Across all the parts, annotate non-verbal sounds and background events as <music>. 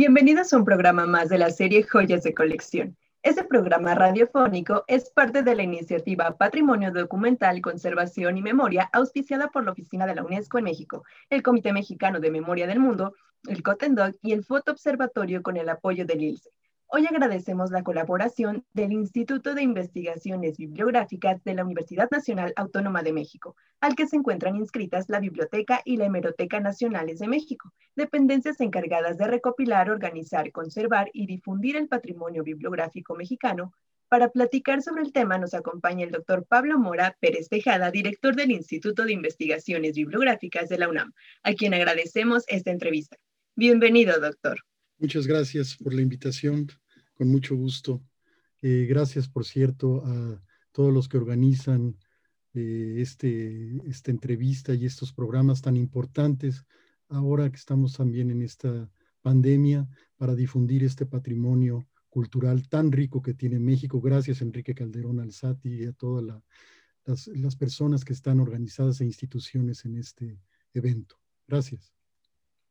Bienvenidos a un programa más de la serie Joyas de Colección. Este programa radiofónico es parte de la iniciativa Patrimonio Documental, Conservación y Memoria, auspiciada por la Oficina de la UNESCO en México, el Comité Mexicano de Memoria del Mundo, el COTENDOC y el Foto Observatorio con el apoyo del ILSE. Hoy agradecemos la colaboración del Instituto de Investigaciones Bibliográficas de la Universidad Nacional Autónoma de México, al que se encuentran inscritas la Biblioteca y la Hemeroteca Nacionales de México, dependencias encargadas de recopilar, organizar, conservar y difundir el patrimonio bibliográfico mexicano. Para platicar sobre el tema nos acompaña el doctor Pablo Mora Pérez Tejada, director del Instituto de Investigaciones Bibliográficas de la UNAM, a quien agradecemos esta entrevista. Bienvenido, doctor. Muchas gracias por la invitación, con mucho gusto. Eh, gracias, por cierto, a todos los que organizan eh, este, esta entrevista y estos programas tan importantes ahora que estamos también en esta pandemia para difundir este patrimonio cultural tan rico que tiene México. Gracias, Enrique Calderón Alzati y a todas las, las personas que están organizadas e instituciones en este evento. Gracias.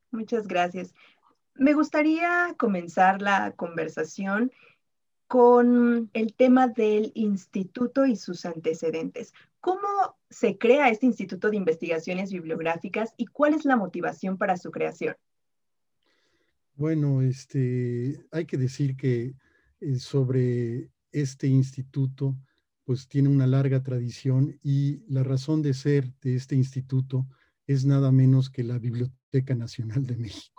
Muchas gracias. Me gustaría comenzar la conversación con el tema del instituto y sus antecedentes. ¿Cómo se crea este Instituto de Investigaciones Bibliográficas y cuál es la motivación para su creación? Bueno, este, hay que decir que eh, sobre este instituto, pues tiene una larga tradición y la razón de ser de este instituto es nada menos que la Biblioteca Nacional de México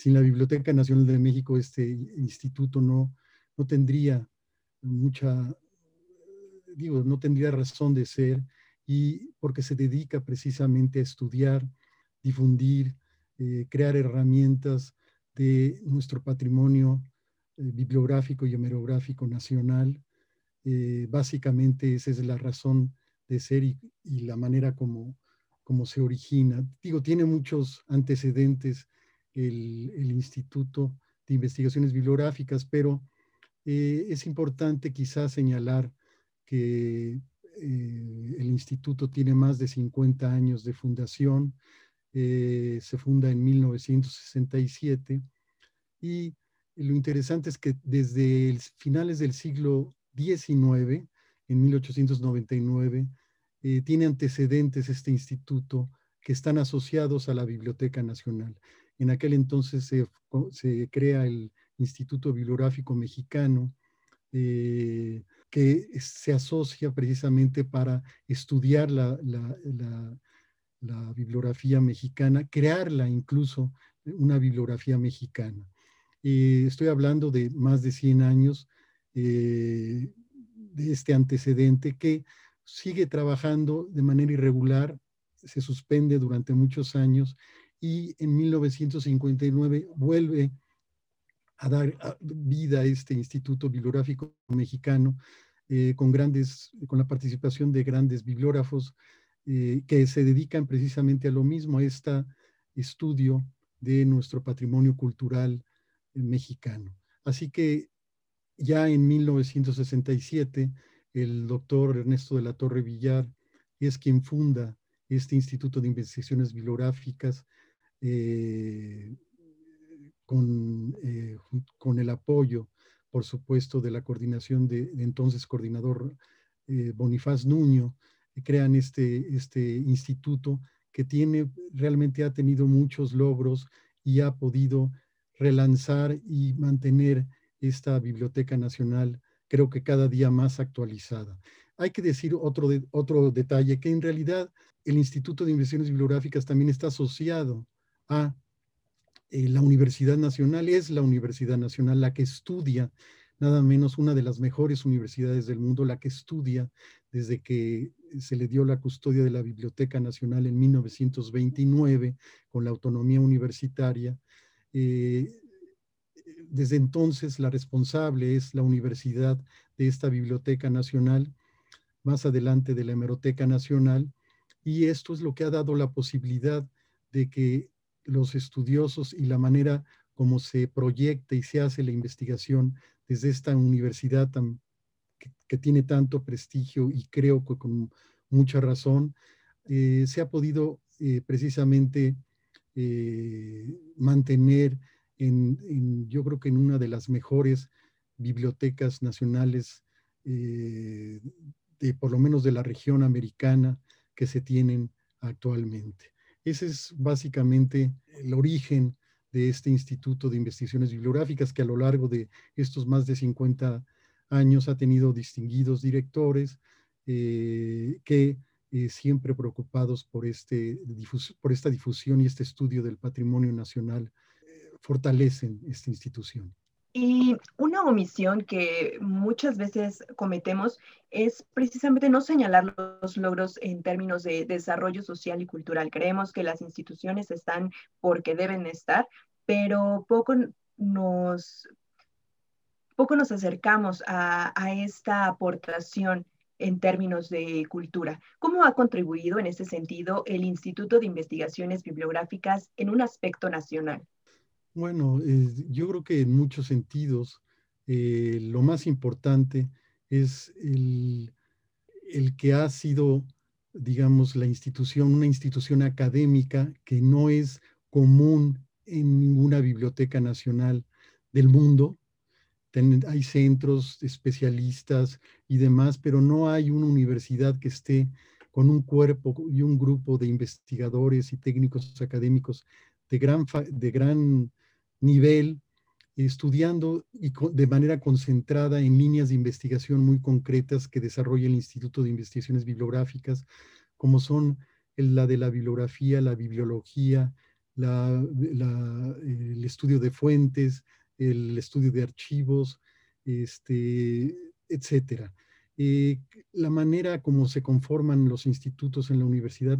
sin la Biblioteca Nacional de México este instituto no, no tendría mucha, digo, no tendría razón de ser y porque se dedica precisamente a estudiar, difundir, eh, crear herramientas de nuestro patrimonio eh, bibliográfico y hemerográfico nacional. Eh, básicamente esa es la razón de ser y, y la manera como, como se origina. Digo, tiene muchos antecedentes el, Instituto de Investigaciones Bibliográficas, pero eh, es importante quizás señalar que eh, el instituto tiene más de 50 años de fundación, eh, se funda en 1967 y lo interesante es que desde finales del siglo XIX, en 1899, tiene antecedentes este instituto que están asociados a la Biblioteca Nacional. En aquel entonces se, crea el Instituto Bibliográfico Mexicano, eh, que se asocia precisamente para estudiar la, bibliografía mexicana, crearla incluso, una bibliografía mexicana. Eh, estoy hablando de más de 100 años eh, de este antecedente que sigue trabajando de manera irregular, se suspende durante muchos años y en 1959 vuelve a dar vida a este Instituto Bibliográfico Mexicano eh, con, grandes, con la participación de grandes bibliógrafos eh, que se dedican precisamente a lo mismo, a este estudio de nuestro patrimonio cultural eh, mexicano. Así que ya en 1967, el doctor Ernesto de la Torre Villar es quien funda este Instituto de Investigaciones Bibliográficas eh, con, eh, con, el apoyo, por supuesto, de la coordinación de, entonces coordinador eh, Bonifaz Nuño, crean este, este instituto que tiene, realmente ha tenido muchos logros y ha podido relanzar y mantener esta Biblioteca Nacional, creo que cada día más actualizada. Hay que decir otro, otro detalle, que en realidad el Instituto de Investigaciones Bibliográficas también está asociado a eh, la Universidad Nacional, es la Universidad Nacional la que estudia, nada menos una de las mejores universidades del mundo, la que estudia desde que se le dio la custodia de la Biblioteca Nacional en 1929 con la autonomía universitaria. Eh, desde entonces la responsable es la universidad de esta Biblioteca Nacional, más adelante de la Hemeroteca Nacional, y esto es lo que ha dado la posibilidad de que los estudiosos y la manera como se proyecta y se hace la investigación desde esta universidad que, tiene tanto prestigio y creo que con mucha razón, eh, se ha podido eh, precisamente eh, mantener en, yo creo que en una de las mejores bibliotecas nacionales, de, por lo menos de la región americana, que se tienen actualmente. Ese es básicamente el origen de este Instituto de Investigaciones Bibliográficas que a lo largo de estos más de 50 años ha tenido distinguidos directores eh, que eh, siempre preocupados por, este, por esta difusión y este estudio del patrimonio nacional eh, fortalecen esta institución. Y una omisión que muchas veces cometemos es precisamente no señalar los logros en términos de desarrollo social y cultural. Creemos que las instituciones están porque deben estar, pero poco nos, poco nos acercamos a, a esta aportación en términos de cultura. ¿Cómo ha contribuido en ese sentido el Instituto de Investigaciones Bibliográficas en un aspecto nacional? Bueno, yo creo que en muchos sentidos eh, lo más importante es el, el, que ha sido, digamos, la institución, una institución académica que no es común en ninguna biblioteca nacional del mundo, hay centros especialistas y demás, pero no hay una universidad que esté con un cuerpo y un grupo de investigadores y técnicos académicos de gran, de gran nivel, estudiando y de manera concentrada en líneas de investigación muy concretas que desarrolla el Instituto de Investigaciones Bibliográficas, como son la de la bibliografía, la bibliología, el estudio de fuentes, el estudio de archivos, este, etcétera. Eh, la manera como se conforman los institutos en la universidad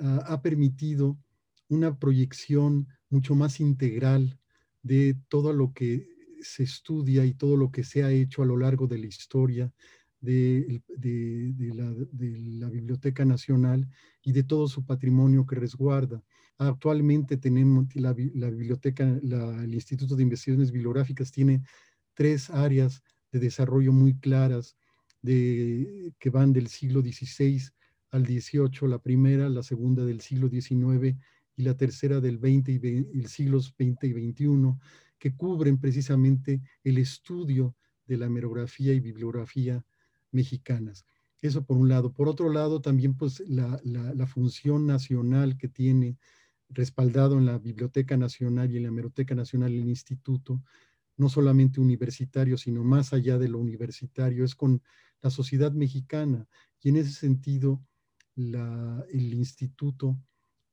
ah, ha permitido una proyección mucho más integral de todo lo que se estudia y todo lo que se ha hecho a lo largo de la historia de, la, Biblioteca Nacional y de todo su patrimonio que resguarda. Actualmente tenemos la, biblioteca, el Instituto de Investigaciones Bibliográficas tiene tres áreas de desarrollo muy claras de, que van del siglo XVI al XVIII, la primera, la segunda del siglo XIX y la tercera del 20 y el siglos XX y XXI, que cubren precisamente el estudio de la hemerografía y bibliografía mexicanas. Eso por un lado. Por otro lado, también pues la, la función nacional que tiene respaldado en la Biblioteca Nacional y en la Hemeroteca Nacional el Instituto, no solamente universitario, sino más allá de lo universitario, es con la sociedad mexicana. Y en ese sentido, el instituto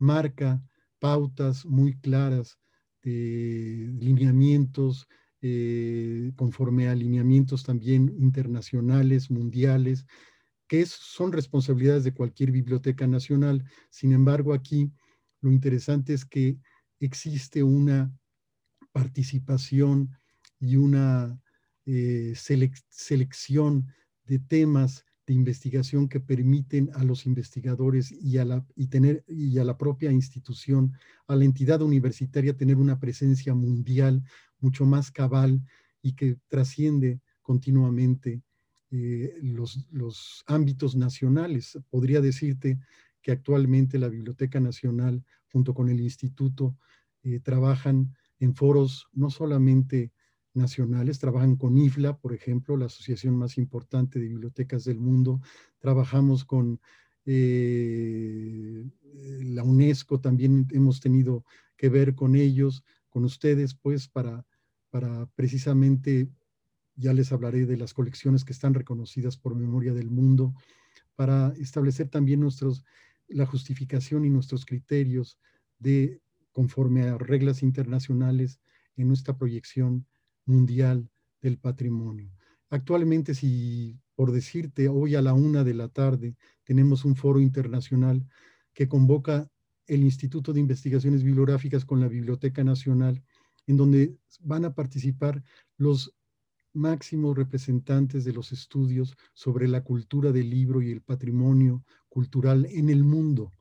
marca pautas muy claras de lineamientos, eh, conforme a lineamientos también internacionales, mundiales, que son responsabilidades de cualquier biblioteca nacional. Sin embargo, aquí lo interesante es que existe una participación y una eh, selección de temas investigación que permiten a los investigadores y a, la, y, tener, y a la propia institución, a la entidad universitaria, tener una presencia mundial mucho más cabal y que trasciende continuamente eh, los, los ámbitos nacionales. Podría decirte que actualmente la Biblioteca Nacional junto con el Instituto eh, trabajan en foros no solamente nacionales, trabajan con IFLA, por ejemplo, la asociación más importante de bibliotecas del mundo, trabajamos con eh, la UNESCO, también hemos tenido que ver con ellos, con ustedes, pues, para, para precisamente, ya les hablaré de las colecciones que están reconocidas por Memoria del Mundo, para establecer también nuestros la justificación y nuestros criterios de conforme a reglas internacionales en nuestra proyección mundial del patrimonio. Actualmente, si por decirte, hoy a la una de la tarde tenemos un foro internacional que convoca el Instituto de Investigaciones Bibliográficas con la Biblioteca Nacional, en donde van a participar los máximos representantes de los estudios sobre la cultura del libro y el patrimonio cultural en el mundo.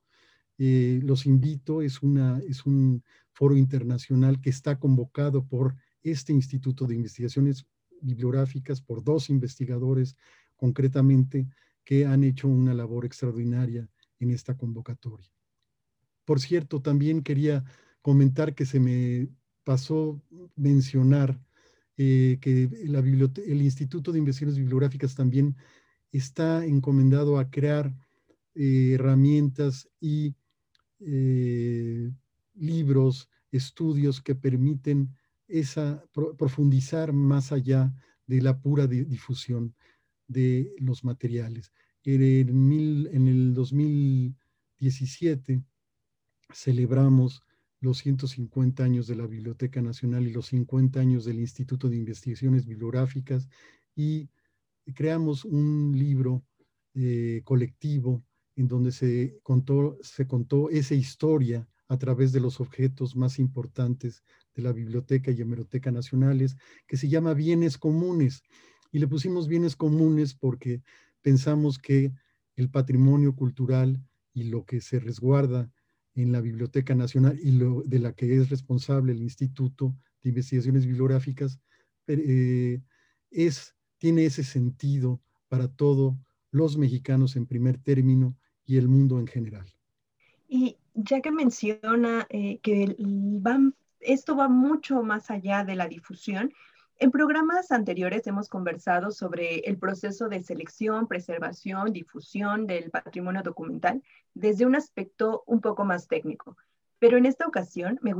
Eh, los invito, es, una, es un foro internacional que está convocado por este Instituto de Investigaciones Bibliográficas, por dos investigadores concretamente que han hecho una labor extraordinaria en esta convocatoria. Por cierto, también quería comentar que se me pasó mencionar eh, que el Instituto de Investigaciones Bibliográficas también está encomendado a crear eh, herramientas y eh, libros, estudios que permiten esa, profundizar más allá de la pura difusión de los materiales. En, el 2017 celebramos los 150 años de la Biblioteca Nacional y los 50 años del Instituto de Investigaciones Bibliográficas y creamos un libro eh, colectivo en donde se contó, se contó esa historia a través de los objetos más importantes de la Biblioteca y Hemeroteca Nacionales, que se llama Bienes Comunes. Y le pusimos bienes comunes porque pensamos que el patrimonio cultural y lo que se resguarda en la Biblioteca Nacional y lo, de la que es responsable el Instituto de Investigaciones Bibliográficas, eh, es, tiene ese sentido para todos los mexicanos en primer término y el mundo en general. Y ya que menciona eh, que esto va mucho más allá de la difusión, en programas anteriores hemos conversado sobre el proceso de selección, preservación, difusión del patrimonio documental desde un aspecto un poco más técnico. Pero en esta ocasión me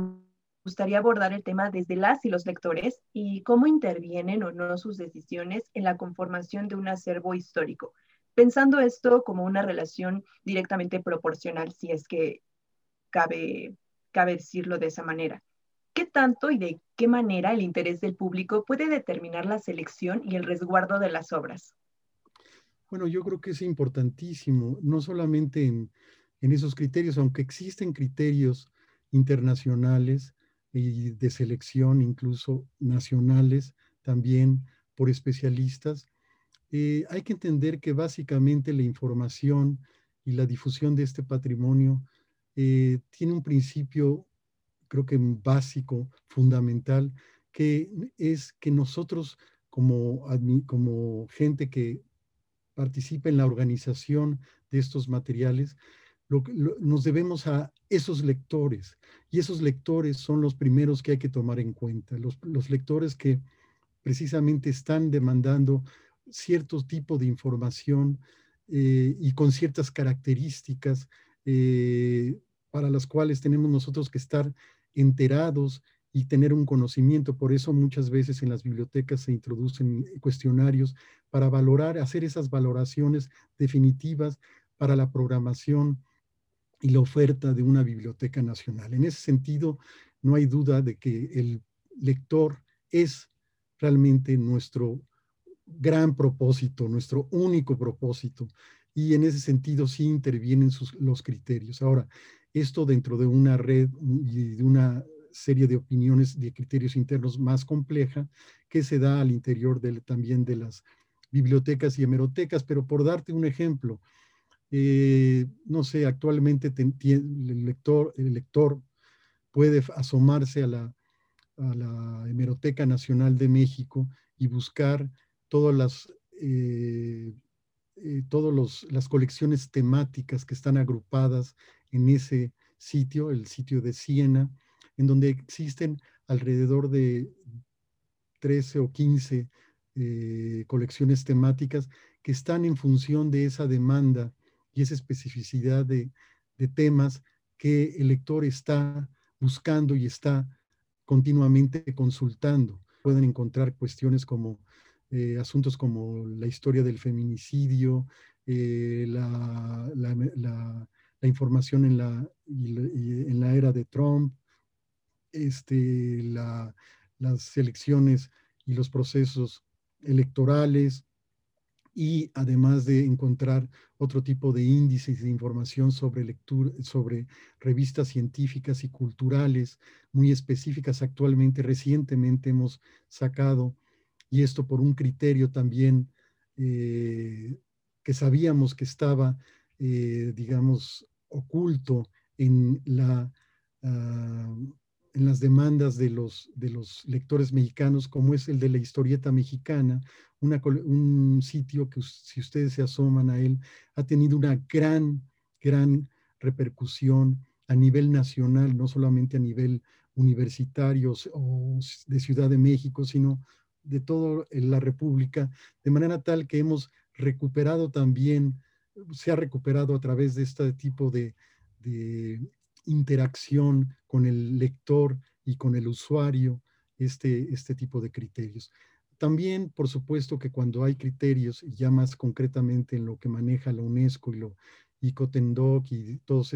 gustaría abordar el tema desde las y los lectores y cómo intervienen o no sus decisiones en la conformación de un acervo histórico, pensando esto como una relación directamente proporcional, si es que cabe, cabe decirlo de esa manera. ¿Qué tanto y de qué manera el interés del público puede determinar la selección y el resguardo de las obras? Bueno, yo creo que es importantísimo, no solamente en, esos criterios, aunque existen criterios internacionales y de selección, incluso nacionales, también por especialistas, eh, hay que entender que básicamente la información y la difusión de este patrimonio eh, tiene un principio creo que básico, fundamental, que es que nosotros como, como gente que participa en la organización de estos materiales, nos debemos a esos lectores. Y esos lectores son los primeros que hay que tomar en cuenta, los, los lectores que precisamente están demandando cierto tipo de información eh, y con ciertas características eh, para las cuales tenemos nosotros que estar enterados y tener un conocimiento. Por eso muchas veces en las bibliotecas se introducen cuestionarios para valorar, hacer esas valoraciones definitivas para la programación y la oferta de una biblioteca nacional. En ese sentido, no hay duda de que el lector es realmente nuestro gran propósito, nuestro único propósito. Y en ese sentido sí intervienen los criterios. Ahora, esto dentro de una red y de una serie de opiniones, de criterios internos más compleja que se da al interior también de las bibliotecas y hemerotecas. Pero por darte un ejemplo, eh, no sé, actualmente el, lector, el lector puede asomarse a la, a Hemeroteca Nacional de México y buscar todas las, eh, eh, todas las colecciones temáticas que están agrupadas en ese sitio, el sitio de Siena, en donde existen alrededor de 13 o 15 eh, colecciones temáticas que están en función de esa demanda y esa especificidad de, temas que el lector está buscando y está continuamente consultando. Pueden encontrar cuestiones como eh, asuntos como la historia del feminicidio, eh, la, la información en la, en la era de Trump, este, las elecciones y los procesos electorales, y además de encontrar otro tipo de índices de información sobre lectura, sobre revistas científicas y culturales muy específicas. Actualmente, recientemente hemos sacado, y esto por un criterio también eh, que sabíamos que estaba, eh, digamos, oculto en, la, ah, en las demandas de los, de los lectores mexicanos, como es el de la historieta mexicana, un sitio que si ustedes se asoman a él, ha tenido una gran, gran repercusión a nivel nacional, no solamente a nivel universitarios o de Ciudad de México, sino de toda la República, de manera tal que hemos recuperado también, se ha recuperado a través de este tipo de, interacción con el lector y con el usuario, este, este tipo de criterios. También, por supuesto, que cuando hay criterios, ya más concretamente en lo que maneja la UNESCO y, lo, y Cotendoc y todos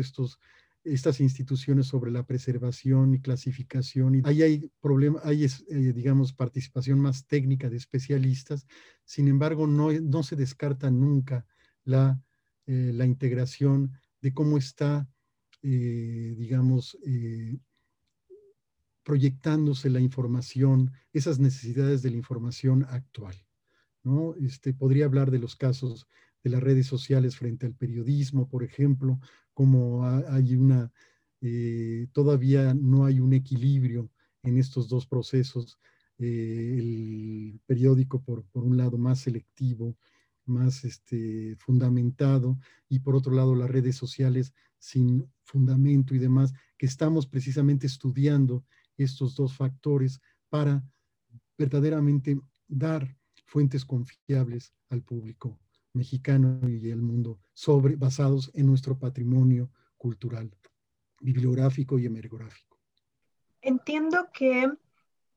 estas instituciones sobre la preservación y clasificación. Y ahí hay problema, hay, eh, digamos, participación más técnica de especialistas. Sin embargo, no, no se descarta nunca la, eh, la integración de cómo está, eh, digamos, proyectándose la información, esas necesidades de la información actual. ¿no? Este, podría hablar de los casos de las redes sociales frente al periodismo, por ejemplo, como hay una, eh, todavía no hay un equilibrio en estos dos procesos. Eh, el periódico, por, por, un lado, más selectivo, más este, fundamentado, y por otro lado, las redes sociales sin fundamento y demás, que estamos precisamente estudiando estos dos factores para verdaderamente dar fuentes confiables al público mexicano y el mundo, sobre, basados en nuestro patrimonio cultural, bibliográfico y hemerográfico. Entiendo que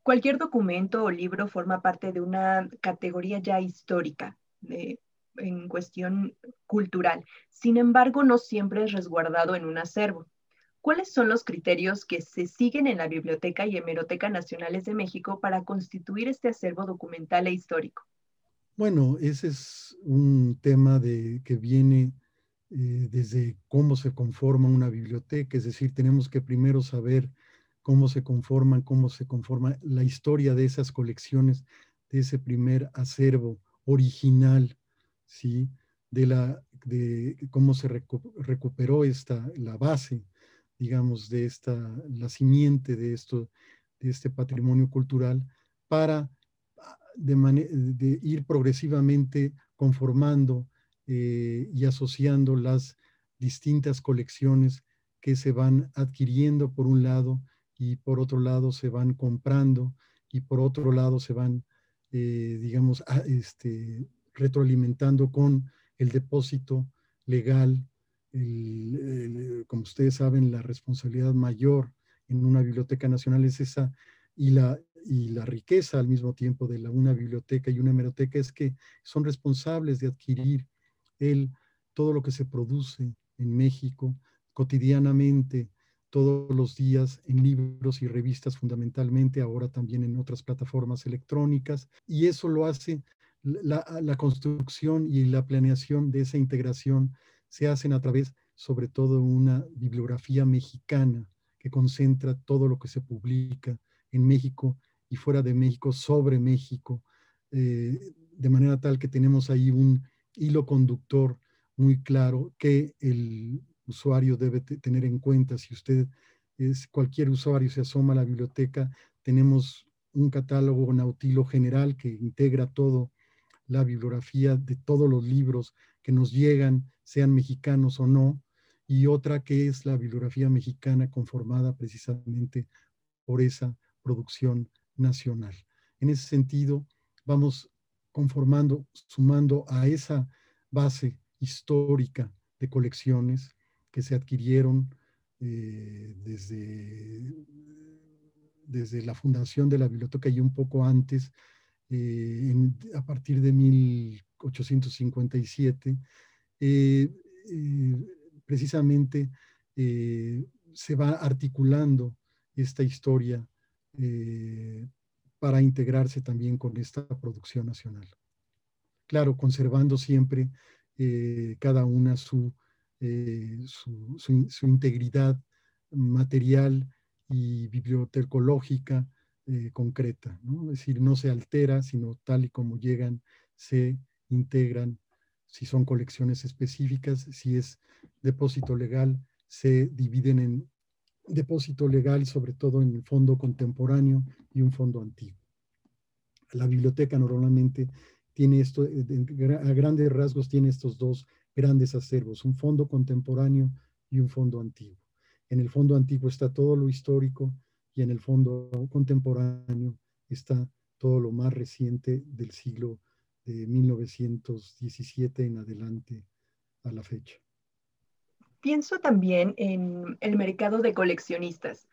cualquier documento o libro forma parte de una categoría ya histórica en cuestión cultural. Sin embargo, no siempre es resguardado en un acervo. ¿Cuáles son los criterios que se siguen en la Biblioteca y Hemeroteca Nacionales de México para constituir este acervo documental e histórico? Bueno, ese es un tema de, que viene eh, desde cómo se conforma una biblioteca, es decir, tenemos que primero saber cómo se conforman, cómo se conforma la historia de esas colecciones, de ese primer acervo original, ¿sí? De, la, de cómo se recuperó esta, la base, digamos, de esta, la simiente de esto, de este patrimonio cultural, para de, ir progresivamente conformando eh, y asociando las distintas colecciones que se van adquiriendo por un lado y por otro lado se van comprando y por otro lado se van, eh, digamos, este, retroalimentando con el depósito legal. como ustedes saben, la responsabilidad mayor en una biblioteca nacional es esa y la, y la riqueza al mismo tiempo de una biblioteca y una hemeroteca es que son responsables de adquirir el, todo lo que se produce en México cotidianamente, todos los días en libros y revistas fundamentalmente, ahora también en otras plataformas electrónicas, y eso lo hace la, construcción y la planeación de esa integración se hacen a través sobre todo una bibliografía mexicana que concentra todo lo que se publica en México y fuera de México, sobre México, eh, de manera tal que tenemos ahí un hilo conductor muy claro que el usuario debe tener en cuenta. Si usted es cualquier usuario se asoma a la biblioteca, tenemos un catálogo nautilo general que integra todo la bibliografía de todos los libros que nos llegan, sean mexicanos o no, y otra que es la bibliografía mexicana conformada precisamente por esa producción nacional. En ese sentido, vamos conformando, sumando a esa base histórica de colecciones que se adquirieron eh, desde, desde la fundación de la biblioteca y un poco antes, eh, a partir de 1857, eh, precisamente se va articulando esta historia para integrarse también con esta producción nacional. Claro, conservando siempre cada una su, eh, su, integridad material y bibliotecológica concreta, ¿no? es decir, no se altera, sino tal y como llegan, se integran, si son colecciones específicas, si es depósito legal, se dividen en depósito legal, sobre todo en el fondo contemporáneo y un fondo antiguo. La biblioteca normalmente tiene esto, eh, a grandes rasgos tiene estos dos grandes acervos, un fondo contemporáneo y un fondo antiguo. En el fondo antiguo está todo lo histórico y en el fondo contemporáneo está todo lo más reciente del siglo de 1917 en adelante a la fecha. Pienso también en el mercado de coleccionistas,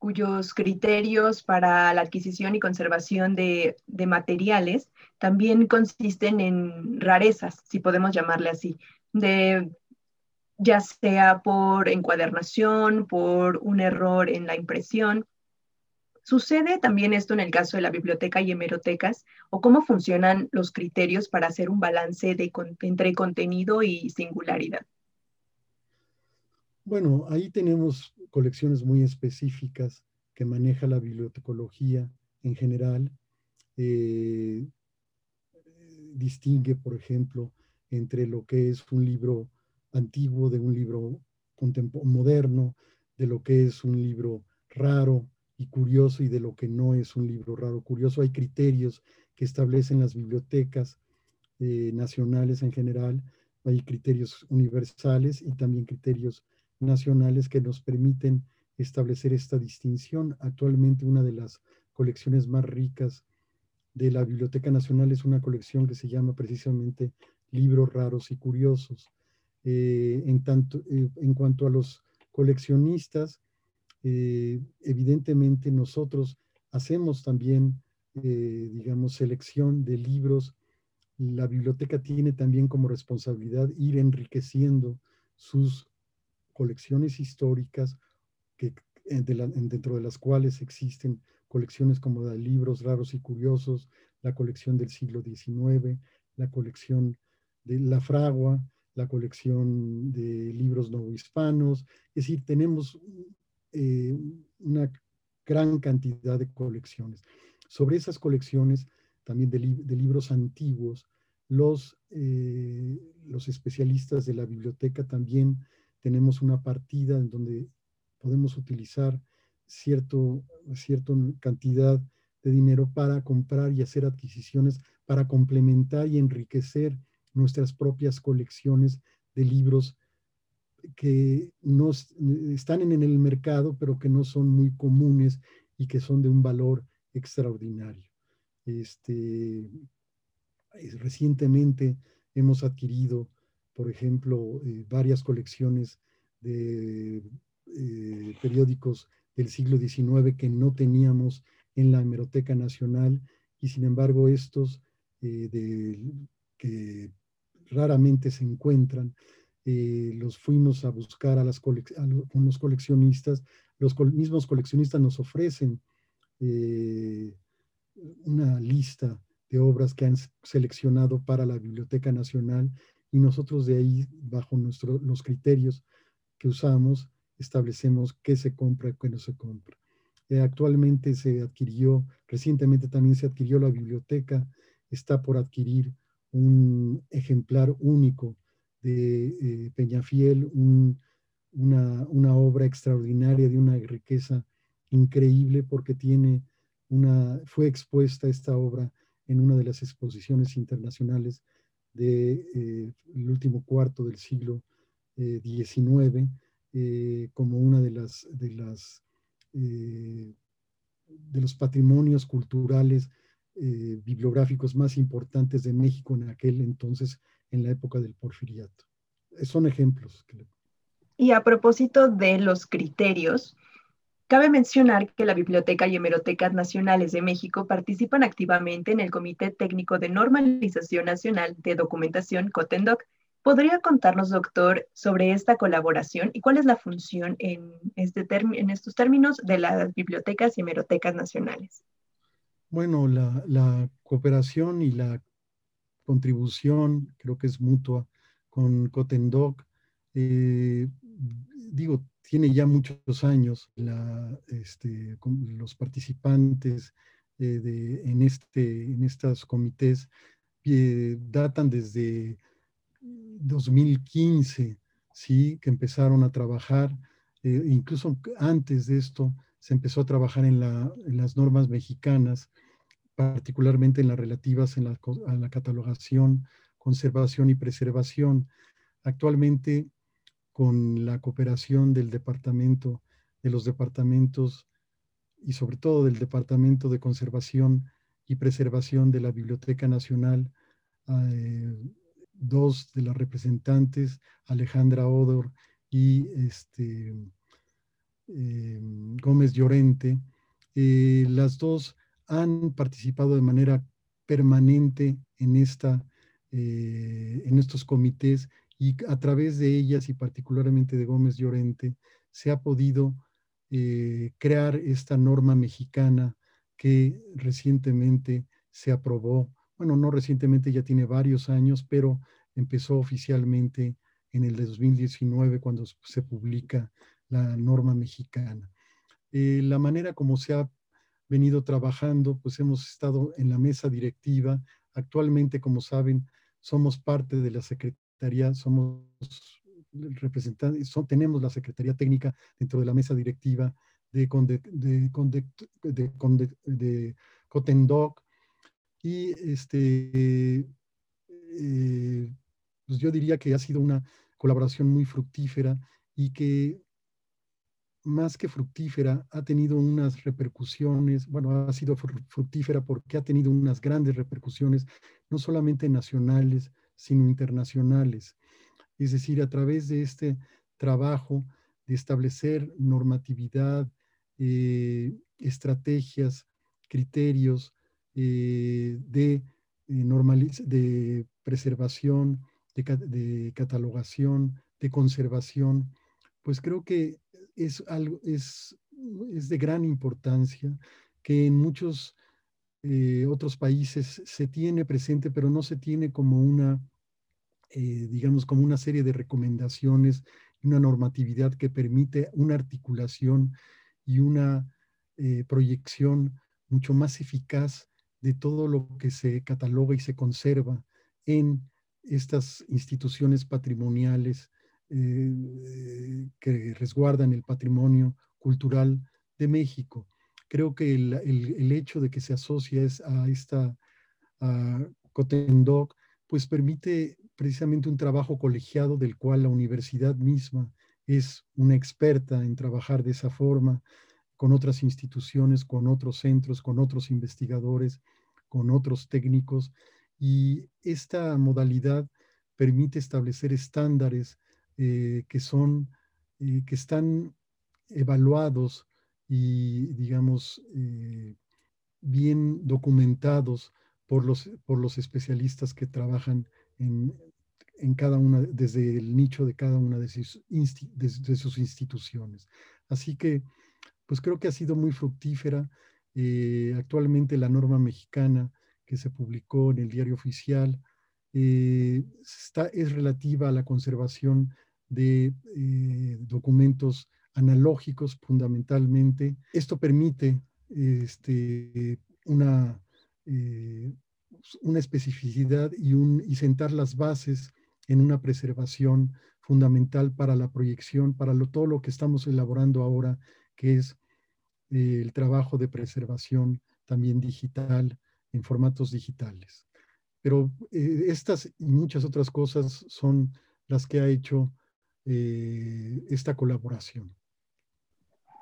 cuyos criterios para la adquisición y conservación de, materiales también consisten en rarezas, si podemos llamarle así, de ya sea por encuadernación, por un error en la impresión. ¿Sucede también esto en el caso de la biblioteca y hemerotecas? ¿O cómo funcionan los criterios para hacer un balance de, entre contenido y singularidad? Bueno, ahí tenemos colecciones muy específicas que maneja la bibliotecología en general. Eh, distingue, por ejemplo, entre lo que es un libro antiguo de un libro moderno, de lo que es un libro raro y curioso y de lo que no es un libro raro curioso. Hay criterios que establecen las bibliotecas eh, nacionales en general, hay criterios universales y también criterios nacionales que nos permiten establecer esta distinción. Actualmente una de las colecciones más ricas de la Biblioteca Nacional es una colección que se llama precisamente Libros Raros y Curiosos. Eh, en, tanto, eh, en cuanto a los coleccionistas, eh, evidentemente nosotros hacemos también, digamos, selección de libros. La biblioteca tiene también como responsabilidad ir enriqueciendo sus colecciones históricas que, dentro de las cuales existen colecciones como de libros raros y curiosos, la colección del siglo XIX, la colección de la fragua, la colección de libros novohispanos, es decir, tenemos eh, una gran cantidad de colecciones. Sobre esas colecciones también de, libros antiguos, los, eh, los especialistas de la biblioteca también tenemos una partida en donde podemos utilizar cierto, cierta cantidad de dinero para comprar y hacer adquisiciones, para complementar y enriquecer nuestras propias colecciones de libros que no están en el mercado, pero que no son muy comunes y que son de un valor extraordinario. Este, recientemente hemos adquirido por ejemplo, eh, varias colecciones de eh, periódicos del siglo XIX que no teníamos en la Hemeroteca Nacional y sin embargo estos eh, que raramente se encuentran, los fuimos a buscar a, las unos coleccionistas, los mismos coleccionistas nos ofrecen una lista de obras que han seleccionado para la Biblioteca Nacional y nosotros de ahí, bajo nuestro, los criterios que usamos, establecemos qué se compra y qué no se compra. Eh, actualmente se adquirió, recientemente también se adquirió la biblioteca, está por adquirir un ejemplar único de eh, Peñafiel, una, obra extraordinaria de una riqueza increíble porque tiene una, fue expuesta esta obra en una de las exposiciones internacionales del de, eh, último cuarto del siglo XIX eh, como una de las, de las de los patrimonios culturales bibliográficos más importantes de México en aquel entonces, en la época del porfiriato. Son ejemplos. Y a propósito de los criterios, Cabe mencionar que la Biblioteca y Hemerotecas Nacionales de México participan activamente en el Comité Técnico de Normalización Nacional de Documentación, COTENDOC. ¿Podría contarnos, doctor, sobre esta colaboración y cuál es la función en, este en estos términos de las bibliotecas y hemerotecas nacionales? Bueno, la, cooperación y la contribución creo que es mutua con Cotendoc. Eh, digo, tiene ya muchos años este, los participantes eh, en, este, en estos comités eh, datan desde 2015, ¿sí? que empezaron a trabajar, incluso antes de esto se empezó a trabajar en, las normas mexicanas, particularmente en las relativas a la catalogación, conservación y preservación. Actualmente con la cooperación del departamento, de los departamentos y sobre todo del Departamento de Conservación y Preservación de la Biblioteca Nacional, eh, dos de las representantes, Alejandra Odor y este, Gómez Llorente, eh, las dos han participado de manera permanente en, esta, en estos comités y a través de ellas y particularmente de Gómez Llorente se ha podido eh, crear esta norma mexicana que recientemente se aprobó, bueno, no recientemente, ya tiene varios años, pero empezó oficialmente en el 2019 cuando se publica la norma mexicana. Eh, la manera como se ha venido trabajando, pues hemos estado en la mesa directiva. Actualmente, como saben, somos parte de la Secretaría, somos representantes, tenemos la Secretaría Técnica dentro de la mesa directiva de, de, de, Cotendoc y este, eh, pues yo diría que ha sido una colaboración muy fructífera y que más que fructífera ha tenido unas repercusiones, bueno, ha sido fructífera porque ha tenido unas grandes repercusiones, no solamente nacionales, sino internacionales. Es decir, a través de este trabajo de establecer normatividad, eh, estrategias, criterios eh, de, eh, de preservación, de, catalogación, de conservación, pues creo que es, algo, es, es de gran importancia que en muchos otros países se tiene presente, pero no se tiene como una eh, digamos, como una serie de recomendaciones una normatividad que permite una articulación y una eh, proyección mucho más eficaz de todo lo que se cataloga y se conserva en estas instituciones patrimoniales eh, que resguardan el patrimonio cultural de México. Creo que el, hecho de que se asocia a esta a Cotendoc, pues permite precisamente un trabajo colegiado del cual la universidad misma es una experta en trabajar de esa forma con otras instituciones, con otros centros, con otros investigadores, con otros técnicos. Y esta modalidad permite establecer estándares eh, que son, eh, que están evaluados y, digamos, eh, bien documentados por los, por los especialistas que trabajan en, en cada una, desde el nicho de cada una de sus, de, sus instituciones. Así que, pues creo que ha sido muy fructífera. Actualmente la norma mexicana que se publicó en el diario oficial eh, está, es relativa a la conservación de eh, documentos analógicos fundamentalmente. Esto permite este, una, una especificidad y, un, y sentar las bases en una preservación fundamental para la proyección, para todo lo que estamos elaborando ahora, que es eh, el trabajo de preservación también digital, en formatos digitales. Pero eh, estas y muchas otras cosas son las que ha hecho eh, esta colaboración.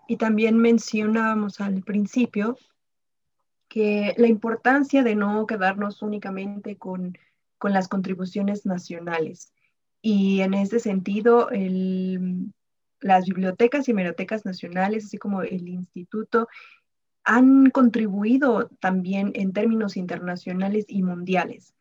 Y también mencionábamos al principio que la importancia de no quedarnos únicamente con con las contribuciones nacionales. Y en ese sentido, las bibliotecas y hemerotecas nacionales, así como el instituto, han contribuido también en términos internacionales y mundiales.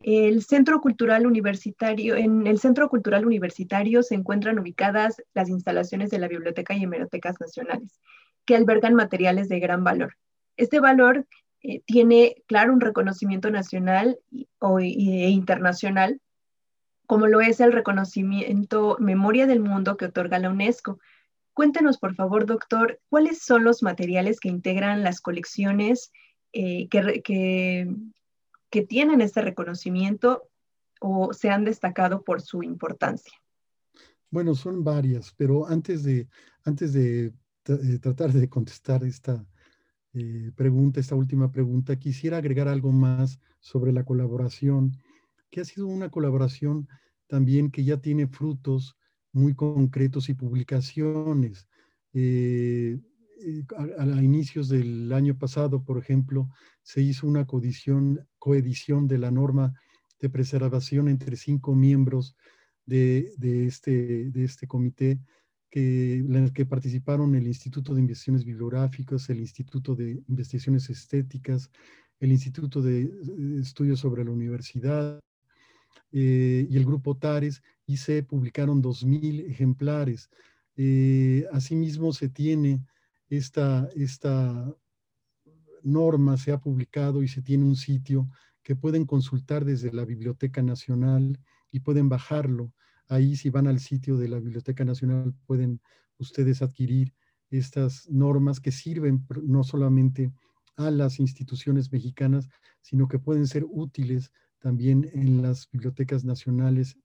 El Centro Cultural Universitario, en el Centro Cultural Universitario se encuentran ubicadas las instalaciones de la Biblioteca y Hemerotecas Nacionales, que albergan materiales de gran valor. Este valor eh, tiene, claro, un reconocimiento nacional e internacional, como lo es el reconocimiento Memoria del Mundo que otorga la UNESCO. Cuéntenos, por favor, doctor, cuáles son los materiales que integran las colecciones eh, que, que, tienen este reconocimiento o se han destacado por su importancia. Bueno, son varias, pero antes de, antes de eh, tratar de contestar esta, eh, pregunta, esta última pregunta, quisiera agregar algo más sobre la colaboración, que ha sido una colaboración también que ya tiene frutos muy concretos y publicaciones. Eh, eh, a, inicios del año pasado, por ejemplo, se hizo una coedición, de la norma de preservación entre cinco miembros de, este, de este comité, que, en el que participaron el Instituto de Investigaciones Bibliográficas, el Instituto de Investigaciones Estéticas, el Instituto de Estudios sobre la Universidad eh, y el Grupo TARES, y se publicaron 2.000 ejemplares. Eh, asimismo, se tiene esta, esta norma, se ha publicado y se tiene un sitio que pueden consultar desde la Biblioteca Nacional y pueden bajarlo. Ahí si van al sitio de la Biblioteca Nacional pueden ustedes adquirir estas normas que sirven no solamente a las instituciones mexicanas, sino que pueden ser útiles también en las bibliotecas nacionales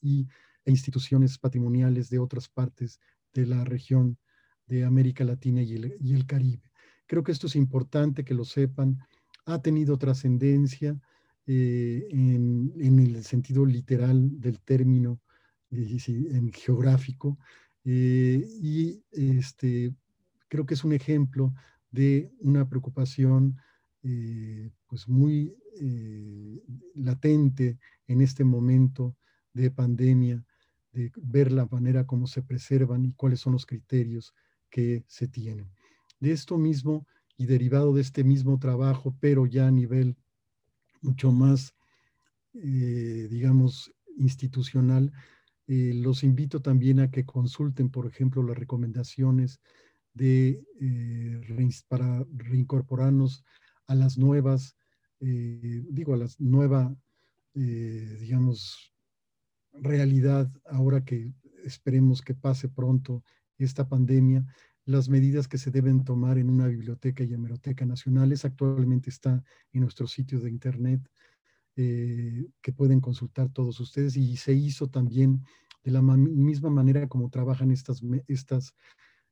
y e instituciones patrimoniales de otras partes de la región de América Latina y el, Caribe. Creo que esto es importante que lo sepan. Ha tenido trascendencia eh, en, el sentido literal del término eh, en geográfico eh, y este, creo que es un ejemplo de una preocupación pues muy latente en este momento de pandemia de ver la manera como se preservan y cuáles son los criterios que se tienen. De esto mismo y derivado de este mismo trabajo, pero ya a nivel mucho más, eh, digamos, institucional, eh, los invito también a que consulten, por ejemplo, las recomendaciones de, eh, para reincorporarnos a las nuevas, digo, a las nuevas, digamos, realidad, ahora que esperemos que pase pronto esta pandemia, las medidas que se deben tomar en una biblioteca y hemeroteca nacionales. Actualmente está en nuestro sitio de internet eh, que pueden consultar todos ustedes y se hizo también de la misma manera como trabajan estas, estas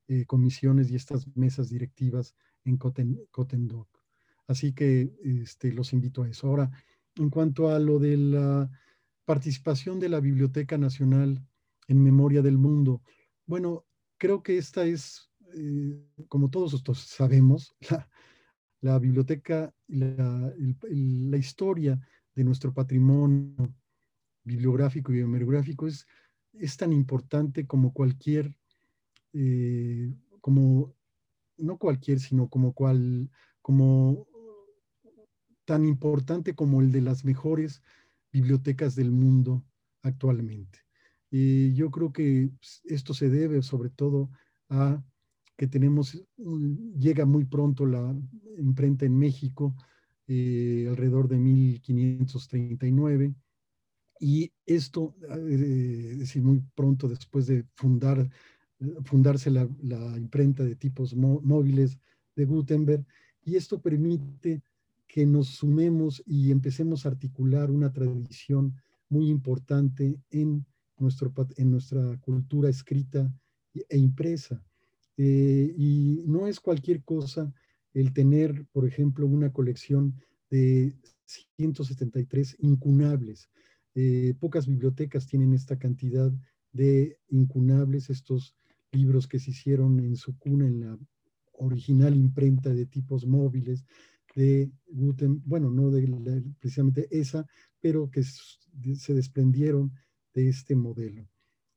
eh, comisiones y estas mesas directivas en Cotendoc. Así que este, los invito a eso. Ahora, en cuanto a lo de la participación de la Biblioteca Nacional en Memoria del Mundo. Bueno, creo que esta es, eh, como todos nosotros sabemos, <laughs> la, biblioteca, la, la, historia de nuestro patrimonio bibliográfico y hemerográfico es, es tan importante como cualquier, eh, como, no cualquier, sino como cual, como tan importante como el de las mejores bibliotecas del mundo actualmente. Y yo creo que pues, esto se debe sobre todo a que tenemos, llega muy pronto la imprenta en México, eh, alrededor de 1539, y esto, eh, es decir, muy pronto después de fundar, fundarse la imprenta de tipos móviles de Gutenberg, y esto permite que nos sumemos y empecemos a articular una tradición muy importante en, nuestro, en nuestra cultura escrita e impresa. Eh, y no es cualquier cosa el tener, por ejemplo, una colección de 173 incunables. Eh, pocas bibliotecas tienen esta cantidad de incunables, estos libros que se hicieron en su cuna en la original imprenta de tipos móviles, de Guten, bueno, no de precisamente esa, pero que se desprendieron de este modelo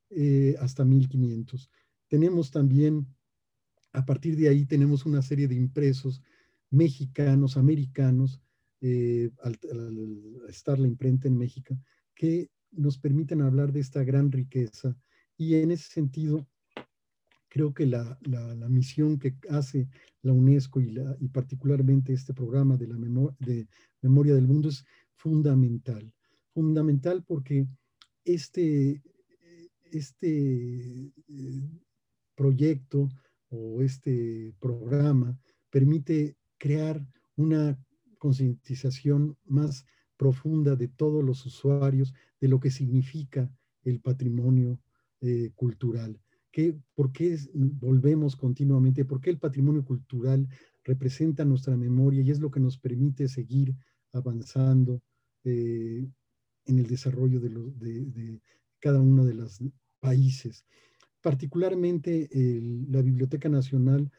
eh, hasta 1500. Tenemos también, a partir de ahí, tenemos una serie de impresos mexicanos, americanos, eh, al, estar la imprenta en México, que nos permiten hablar de esta gran riqueza. Y en ese sentido, creo que la, misión que hace la UNESCO y, la, particularmente este programa de la memoria del mundo es fundamental. Fundamental porque este, este eh, proyecto o este programa permite crear una concientización más profunda de todos los usuarios de lo que significa el patrimonio eh, cultural por qué volvemos continuamente, por qué el patrimonio cultural representa nuestra memoria y es lo que nos permite seguir avanzando eh, en el desarrollo de, cada uno de los países. Particularmente la Biblioteca Nacional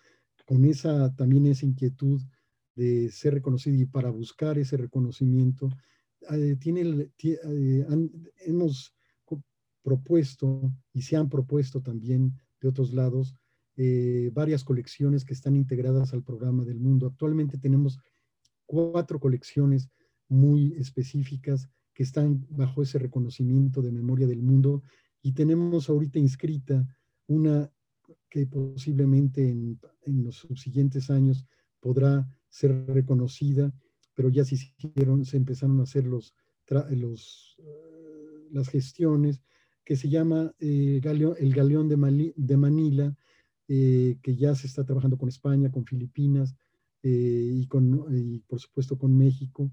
con esa, también esa inquietud de ser reconocido y para buscar ese reconocimiento, eh, tiene, eh, hemos propuesto y se han propuesto también de otros lados eh, varias colecciones que están integradas al programa del mundo. Actualmente tenemos cuatro colecciones muy específicas que están bajo ese reconocimiento de memoria del mundo y tenemos ahorita inscrita una que posiblemente en, los subsiguientes años podrá ser reconocida, pero ya se hicieron, se empezaron a hacer los, los, eh, las gestiones, que se llama eh, el Galeón de, Manila, eh, que ya se está trabajando con España, con Filipinas y, con, y por supuesto con México,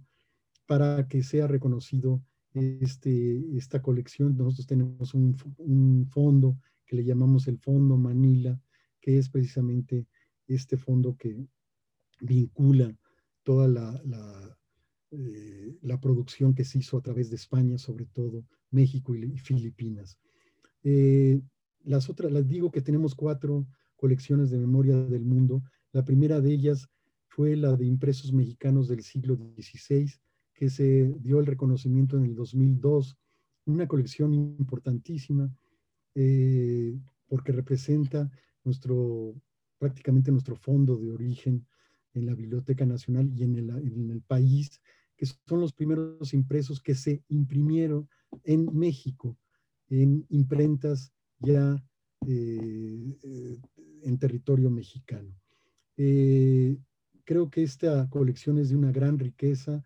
para que sea reconocido este, esta colección. Nosotros tenemos un, fondo que le llamamos el Fondo Manila, que es precisamente este fondo que vincula toda la, eh, producción que se hizo a través de España, sobre todo México y, Filipinas. Eh, las otras, les digo que tenemos cuatro colecciones de memoria del mundo. La primera de ellas fue la de impresos mexicanos del siglo XVI, que se dio el reconocimiento en el 2002, una colección importantísima eh, porque representa nuestro, prácticamente nuestro fondo de origen en la Biblioteca Nacional y en el país, que son los primeros impresos que se imprimieron en México, en imprentas ya eh, eh, en territorio mexicano. creo que esta colección es de una gran riqueza.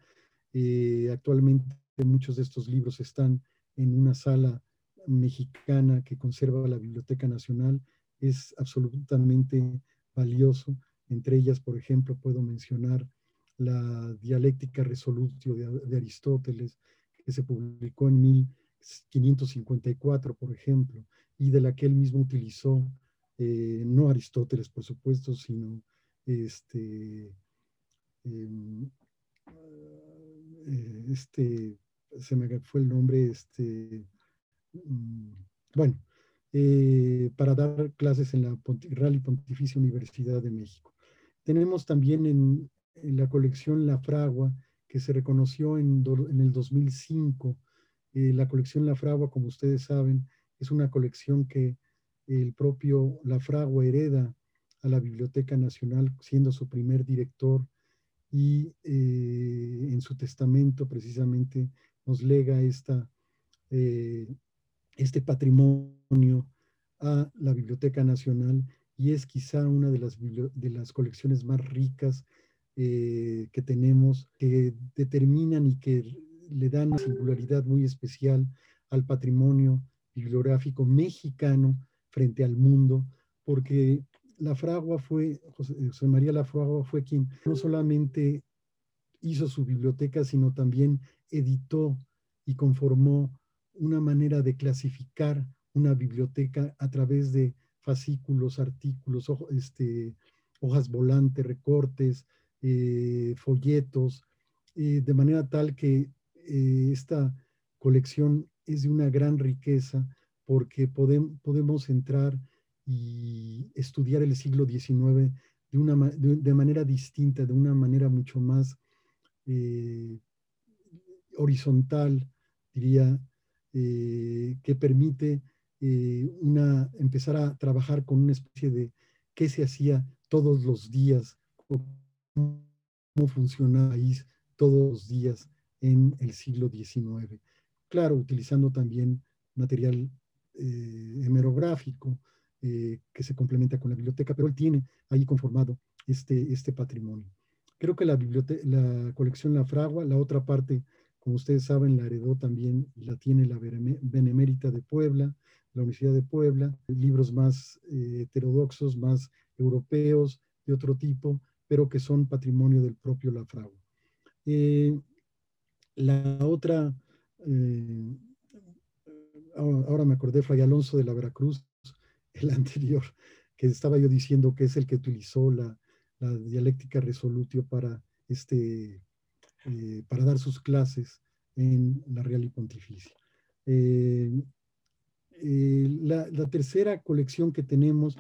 actualmente muchos de estos libros están en una sala mexicana que conserva la Biblioteca Nacional es absolutamente valioso. Entre ellas, por ejemplo, puedo mencionar la dialéctica resolutio de, Aristóteles, que se publicó en 1554, por ejemplo, y de la que él mismo utilizó, eh, no Aristóteles, por supuesto, sino este, em, eh, este, se me fue el nombre, este, Mm, bueno, eh, para dar clases en la Real y Pontificia Universidad de México. Tenemos también en, la colección La Fragua, que se reconoció en, el 2005. Eh, la colección La Fragua, como ustedes saben, es una colección que el propio La Fragua hereda a la Biblioteca Nacional, siendo su primer director, y eh, en su testamento precisamente nos lega esta este patrimonio a la Biblioteca Nacional y es quizá una de las, de las colecciones más ricas eh, que tenemos, que determinan y que le dan una singularidad muy especial al patrimonio bibliográfico mexicano frente al mundo, porque la Fragua fue, José María La Fragua fue quien no solamente hizo su biblioteca, sino también editó y conformó una manera de clasificar una biblioteca a través de fascículos, artículos, este, hojas volantes, recortes, eh, folletos, eh, de manera tal que eh, esta colección es de una gran riqueza porque podemos entrar y estudiar el siglo XIX de, una, de manera distinta, de una manera mucho más horizontal, diría, que permite una, empezar a trabajar con una especie de qué se hacía todos los días, cómo funcionaba el país todos los días en el siglo XIX. Claro, utilizando también material eh, hemerográfico que se complementa con la biblioteca, pero él tiene ahí conformado este, este patrimonio. Creo que la, la colección La Fragua, la otra parte como ustedes saben, la heredó también, la tiene la Benemérita de Puebla, la Universidad de Puebla, libros más eh, heterodoxos, más europeos, de otro tipo, pero que son patrimonio del propio Lafragua. Eh, la otra, eh, ahora me acordé, Fray Alonso de la Veracruz, <laughs> el anterior, que estaba yo diciendo que es el que utilizó la, la dialéctica resolutio para este eh, para dar sus clases en la Real y Pontificia. Eh, eh, la, tercera colección que tenemos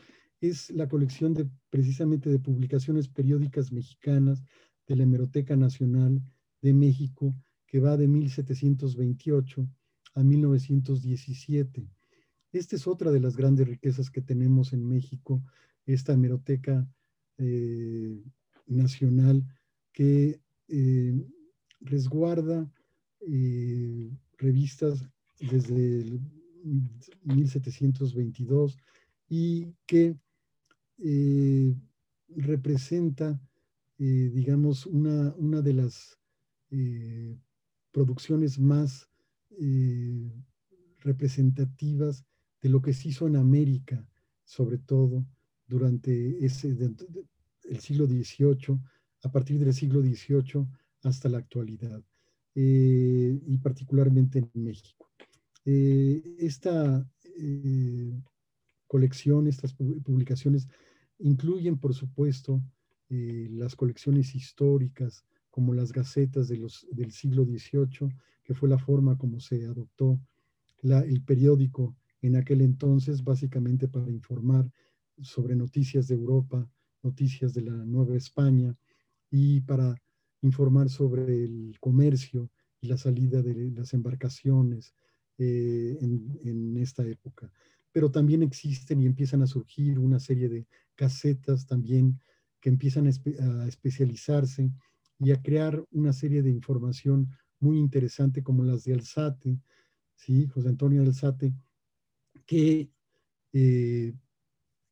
es la colección de precisamente de publicaciones periódicas mexicanas de la Hemeroteca Nacional de México, que va de 1728 a 1917. Esta es otra de las grandes riquezas que tenemos en México, esta hemeroteca eh, nacional que eh, resguarda eh, revistas desde 1722 y que representa, digamos, una, una, de las producciones más representativas de lo que se hizo en América, sobre todo durante ese, el siglo XVIII, a partir del siglo XVIII hasta la actualidad, eh, y particularmente en México. Eh, esta eh, colección, estas publicaciones, incluyen, por supuesto, las colecciones históricas, como las gacetas del siglo XVIII, que fue la forma como se adoptó el periódico en aquel entonces, básicamente para informar sobre noticias de Europa, noticias de la Nueva España y para informar sobre el comercio y la salida de las embarcaciones eh, en, esta época. Pero también existen y empiezan a surgir una serie de casetas también que empiezan a, especializarse y a crear una serie de información muy interesante como las de Alzate, ¿sí? José Antonio Alzate, que eh,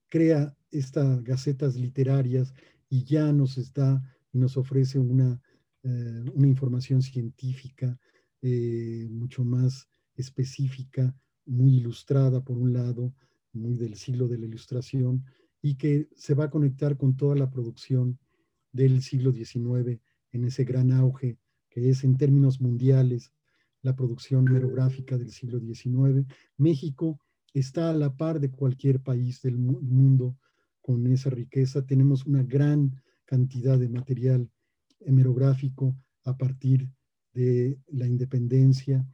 crea estas gacetas literarias y ya nos está y nos ofrece una, eh, una información científica eh, mucho más específica, muy ilustrada por un lado, muy del siglo de la ilustración, y que se va a conectar con toda la producción del siglo XIX en ese gran auge que es en términos mundiales la producción merográfica del siglo XIX. México está a la par de cualquier país del mundo con esa riqueza. Tenemos una gran cantidad de material hemerográfico a partir de la independencia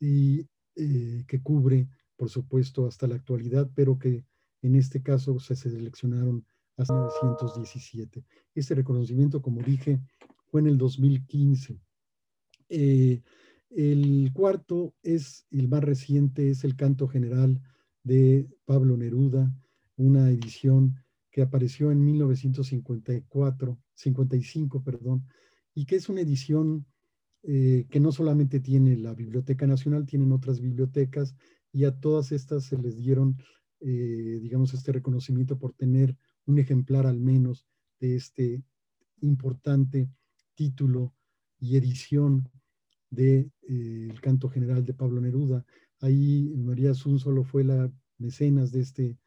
y eh, que cubre, por supuesto, hasta la actualidad, pero que en este caso se seleccionaron hasta 1917. Este reconocimiento, como dije, fue en el 2015. Eh, el cuarto es, el más reciente, es el canto general de Pablo Neruda, una edición que apareció en 1954, 55, perdón, y que es una edición eh, que no solamente tiene la Biblioteca Nacional, tienen otras bibliotecas y a todas estas se les dieron, eh, digamos, este reconocimiento por tener un ejemplar al menos de este importante título y edición del de, eh, canto general de Pablo Neruda. Ahí María Zun solo fue la mecenas de este,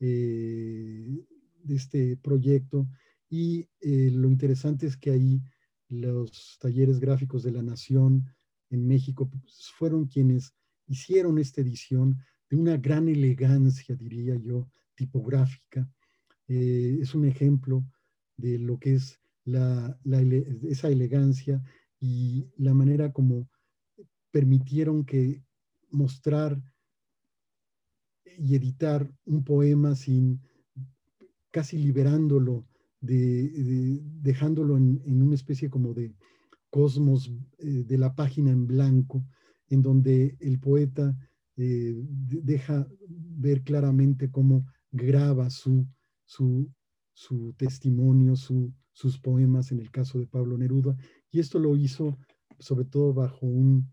eh, de este proyecto y lo interesante es que ahí los talleres gráficos de la Nación en México pues, fueron quienes hicieron esta edición de una gran elegancia, diría yo, tipográfica. Eh, es un ejemplo de lo que es la, esa elegancia y la manera como permitieron que mostrar y editar un poema sin casi liberándolo, de, dejándolo en, una especie como de cosmos eh, de la página en blanco, en donde el poeta eh, deja ver claramente cómo graba su, su, su testimonio, su, sus poemas en el caso de Pablo Neruda, y esto lo hizo sobre todo bajo un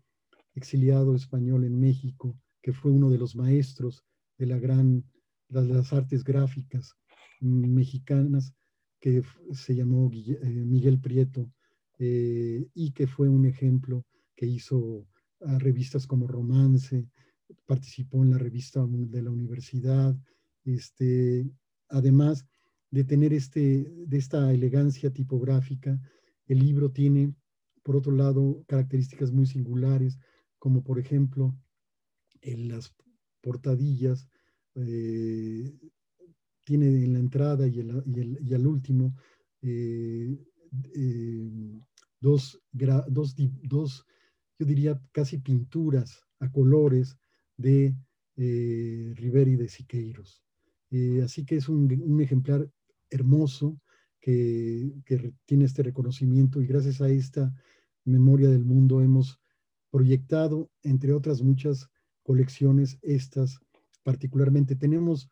exiliado español en México, que fue uno de los maestros de la gran, las, artes gráficas mexicanas, que se llamó eh, Miguel Prieto, eh, y que fue un ejemplo que hizo revistas como Romance, participó en la revista de la universidad, este, además de tener este, de esta elegancia tipográfica, el libro tiene, por otro lado, características muy singulares, como por ejemplo en las portadillas, eh, tiene en la entrada y, el, al último eh, eh, dos, dos, dos, yo diría casi pinturas a colores de Rivera y de Siqueiros. Eh, así que es un, ejemplar hermoso que, que, tiene este reconocimiento y gracias a esta memoria del mundo hemos proyectado, entre otras muchas colecciones, estas particularmente. Tenemos,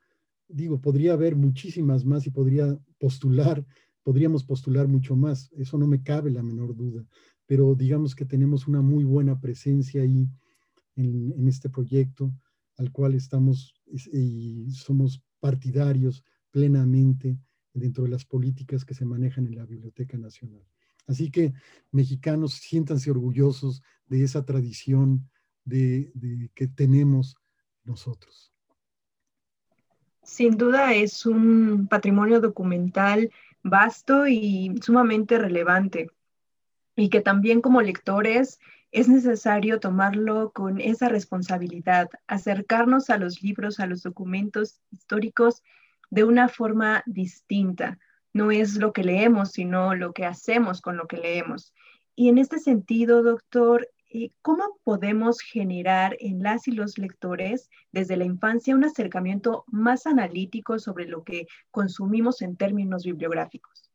digo, podría haber muchísimas más y podría postular, podríamos postular mucho más, eso no me cabe la menor duda, pero digamos que tenemos una muy buena presencia ahí en, este proyecto al cual estamos y somos partidarios plenamente dentro de las políticas que se manejan en la Biblioteca Nacional. Así que mexicanos, siéntanse orgullosos de esa tradición de, que tenemos nosotros. Sin duda es un patrimonio documental vasto y sumamente relevante y que también como lectores es necesario tomarlo con esa responsabilidad, acercarnos a los libros, a los documentos históricos de una forma distinta. No es lo que leemos, sino lo que hacemos con lo que leemos. Y en este sentido, doctor, ¿cómo podemos generar en las y los lectores desde la infancia un acercamiento más analítico sobre lo que consumimos en términos bibliográficos?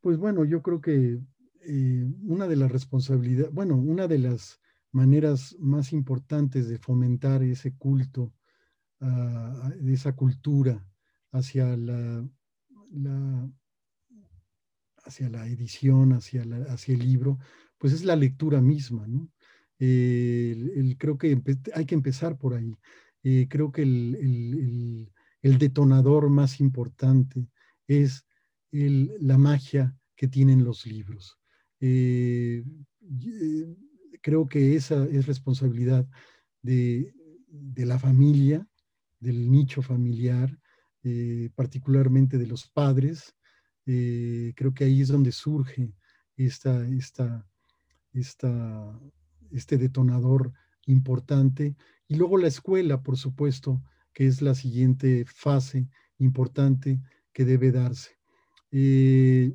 Pues bueno, yo creo que eh, una de las responsabilidades, bueno, una de las maneras más importantes de fomentar ese culto, esa cultura hacia la, hacia la edición, hacia el libro, pues es la lectura misma, ¿no? Eh, creo que hay que empezar por ahí. Eh, creo que el, detonador más importante es la magia que tienen los libros. Eh, creo que esa es responsabilidad de, la familia, del nicho familiar, particularmente de los padres. creo que ahí es donde surge esta, esta, este detonador importante. Y luego la escuela, por supuesto, que es la siguiente fase importante que debe darse. Eh,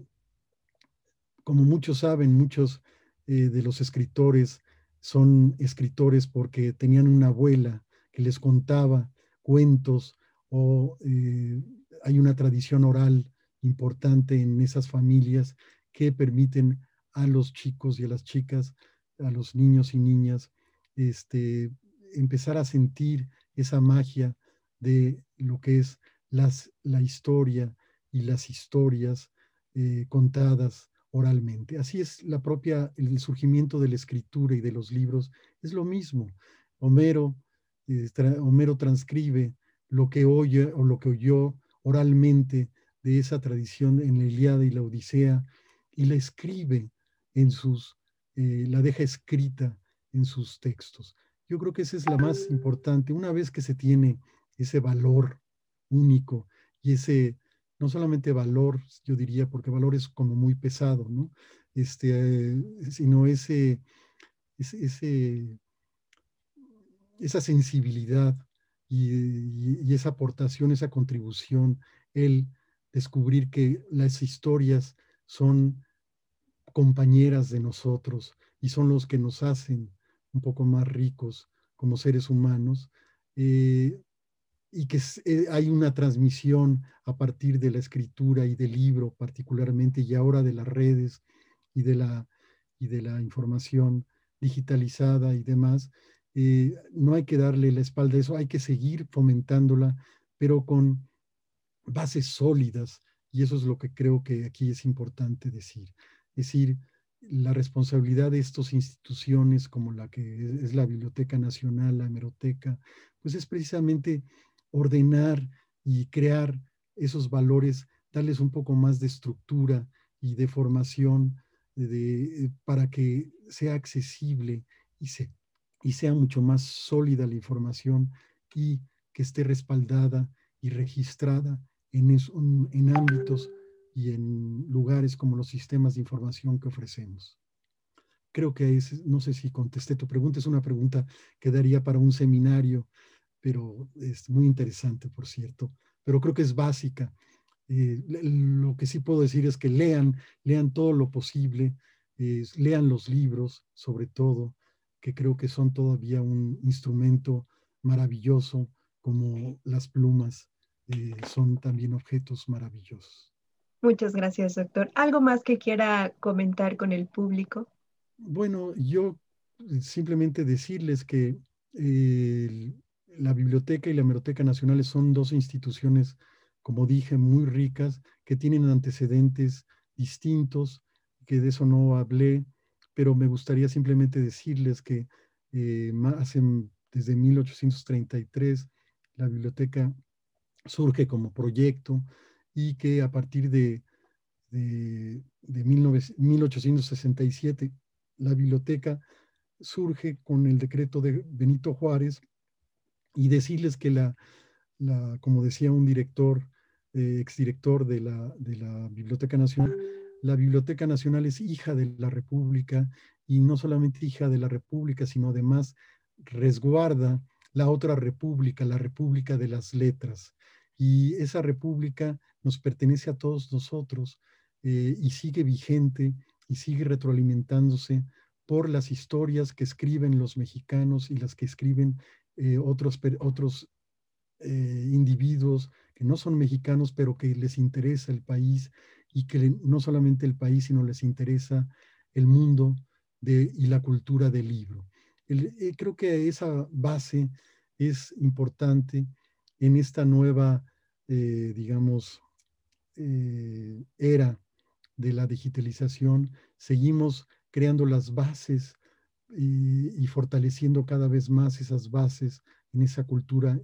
como muchos saben, muchos eh, de los escritores son escritores porque tenían una abuela que les contaba cuentos o eh, hay una tradición oral importante en esas familias que permiten a los chicos y a las chicas, a los niños y niñas, este, empezar a sentir esa magia de lo que es las, la historia y las historias eh, contadas oralmente. Así es la propia, el surgimiento de la escritura y de los libros, es lo mismo. Homero, eh, Homero transcribe lo que oye o lo que oyó oralmente de esa tradición en la Iliada y la Odisea y la escribe en sus, eh, la deja escrita en sus textos. Yo creo que esa es la más importante. Una vez que se tiene ese valor único y ese, no solamente valor, yo diría, porque valor es como muy pesado, ¿no? Este, sino ese, ese, esa sensibilidad y, y, esa aportación, esa contribución, el descubrir que las historias son compañeras de nosotros y son los que nos hacen un poco más ricos como seres humanos eh, y que eh, hay una transmisión a partir de la escritura y del libro particularmente y ahora de las redes y de la, y de la información digitalizada y demás. Eh, no hay que darle la espalda a eso, hay que seguir fomentándola, pero con bases sólidas, y eso es lo que creo que aquí es importante decir. Es decir, la responsabilidad de estas instituciones como la que es la Biblioteca Nacional, la Hemeroteca, pues es precisamente ordenar y crear esos valores, darles un poco más de estructura y de formación de, para que sea accesible y, sea mucho más sólida la información y que esté respaldada y registrada en ámbitos y en lugares como los sistemas de información que ofrecemos. Creo que no sé si contesté tu pregunta, es una pregunta que daría para un seminario, pero es muy interesante, por cierto, pero creo que es básica. Eh, lo que sí puedo decir es que lean, lean todo lo posible, lean los libros, sobre todo, que creo que son todavía un instrumento maravilloso como las plumas eh, son también objetos maravillosos. Muchas gracias, doctor. ¿Algo más que quiera comentar con el público? Bueno, yo simplemente decirles que la Biblioteca y la Hemeroteca Nacionales son dos instituciones, como dije, muy ricas, que tienen antecedentes distintos, que de eso no hablé, pero me gustaría simplemente decirles que eh, desde 1833 la biblioteca surge como proyecto y que a partir de, de, 1867 la biblioteca surge con el decreto de Benito Juárez y decirles que la, la como decía un director, eh, exdirector de la, de la Biblioteca Nacional, la Biblioteca Nacional es hija de la República y no solamente hija de la República, sino además resguarda la otra república, la república de las letras. Y esa república nos pertenece a todos nosotros eh, y sigue vigente y sigue retroalimentándose por las historias que escriben los mexicanos y las que escriben eh, otros, otros eh, individuos que no son mexicanos, pero que les interesa el país y que no solamente el país, sino les interesa el mundo de, y la cultura del libro. Creo que esa base es importante en esta nueva, digamos, eh, era de la digitalización. Seguimos creando las bases y, fortaleciendo cada vez más esas bases en esa cultura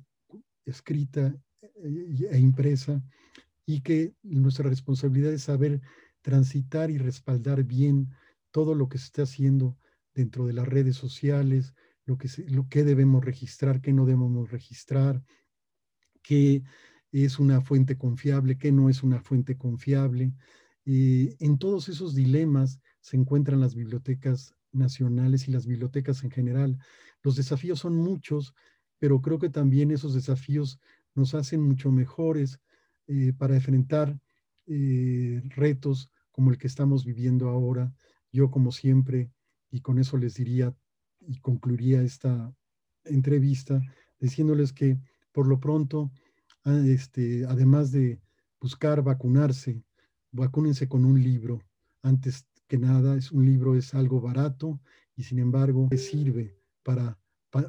escrita e impresa y que nuestra responsabilidad es saber transitar y respaldar bien todo lo que se está haciendo dentro de las redes sociales, lo que, lo que debemos registrar, qué no debemos registrar, qué es una fuente confiable, qué no es una fuente confiable. Eh, en todos esos dilemas se encuentran las bibliotecas nacionales y las bibliotecas en general. Los desafíos son muchos, pero creo que también esos desafíos nos hacen mucho mejores eh, para enfrentar eh, retos como el que estamos viviendo ahora. Yo, como siempre, y con eso les diría y concluiría esta entrevista, diciéndoles que por lo pronto, este, además de buscar vacunarse, vacúnense con un libro. Antes que nada, es un libro es algo barato y sin embargo sirve para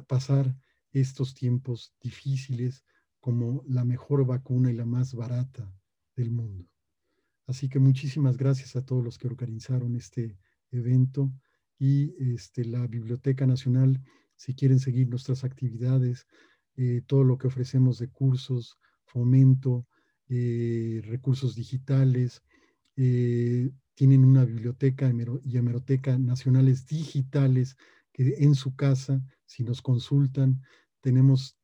pasar estos tiempos difíciles como la mejor vacuna y la más barata del mundo. Así que muchísimas gracias a todos los que organizaron este evento y este, la Biblioteca Nacional, si quieren seguir nuestras actividades, eh, todo lo que ofrecemos de cursos, fomento, eh, recursos digitales, eh, tienen una biblioteca y hemeroteca nacionales digitales que en su casa, si nos consultan, tenemos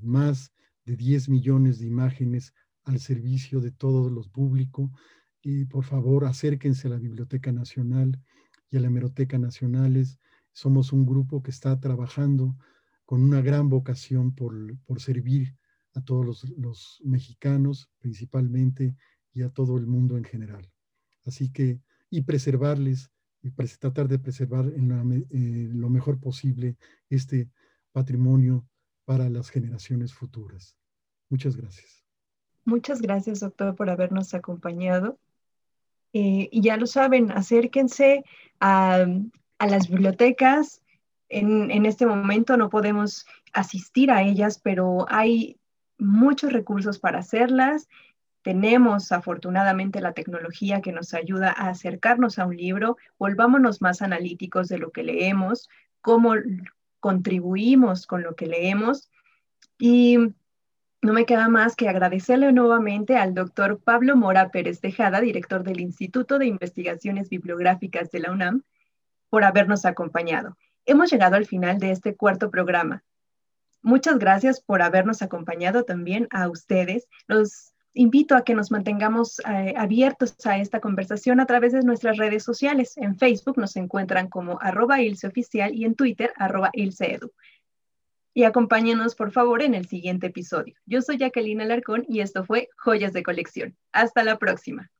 más de 10 millones de imágenes al servicio de todo los público. Y por favor, acérquense a la Biblioteca Nacional y a la Hemeroteca Nacionales. Somos un grupo que está trabajando con una gran vocación por, servir a todos los, mexicanos principalmente y a todo el mundo en general. Así que, y preservarles, y tratar de preservar en, en lo mejor posible este patrimonio para las generaciones futuras. Muchas gracias. Muchas gracias, doctor, por habernos acompañado. Eh, y ya lo saben, acérquense a, las bibliotecas. En, este momento no podemos asistir a ellas, pero hay muchos recursos para hacerlas. Tenemos afortunadamente la tecnología que nos ayuda a acercarnos a un libro. Volvámonos más analíticos de lo que leemos, cómo, contribuimos con lo que leemos. Y no me queda más que agradecerle nuevamente al doctor Pablo Mora Pérez Tejada, director del Instituto de Investigaciones Bibliográficas de la UNAM, por habernos acompañado. Hemos llegado al final de este cuarto programa. Muchas gracias por habernos acompañado también a ustedes. Los invito a que nos mantengamos eh, abiertos a esta conversación a través de nuestras redes sociales. En Facebook nos encuentran como arroba Oficial y en Twitter arroba ilseedu. Y acompáñenos por favor en el siguiente episodio. Yo soy Jacqueline Alarcón y esto fue Joyas de Colección. Hasta la próxima.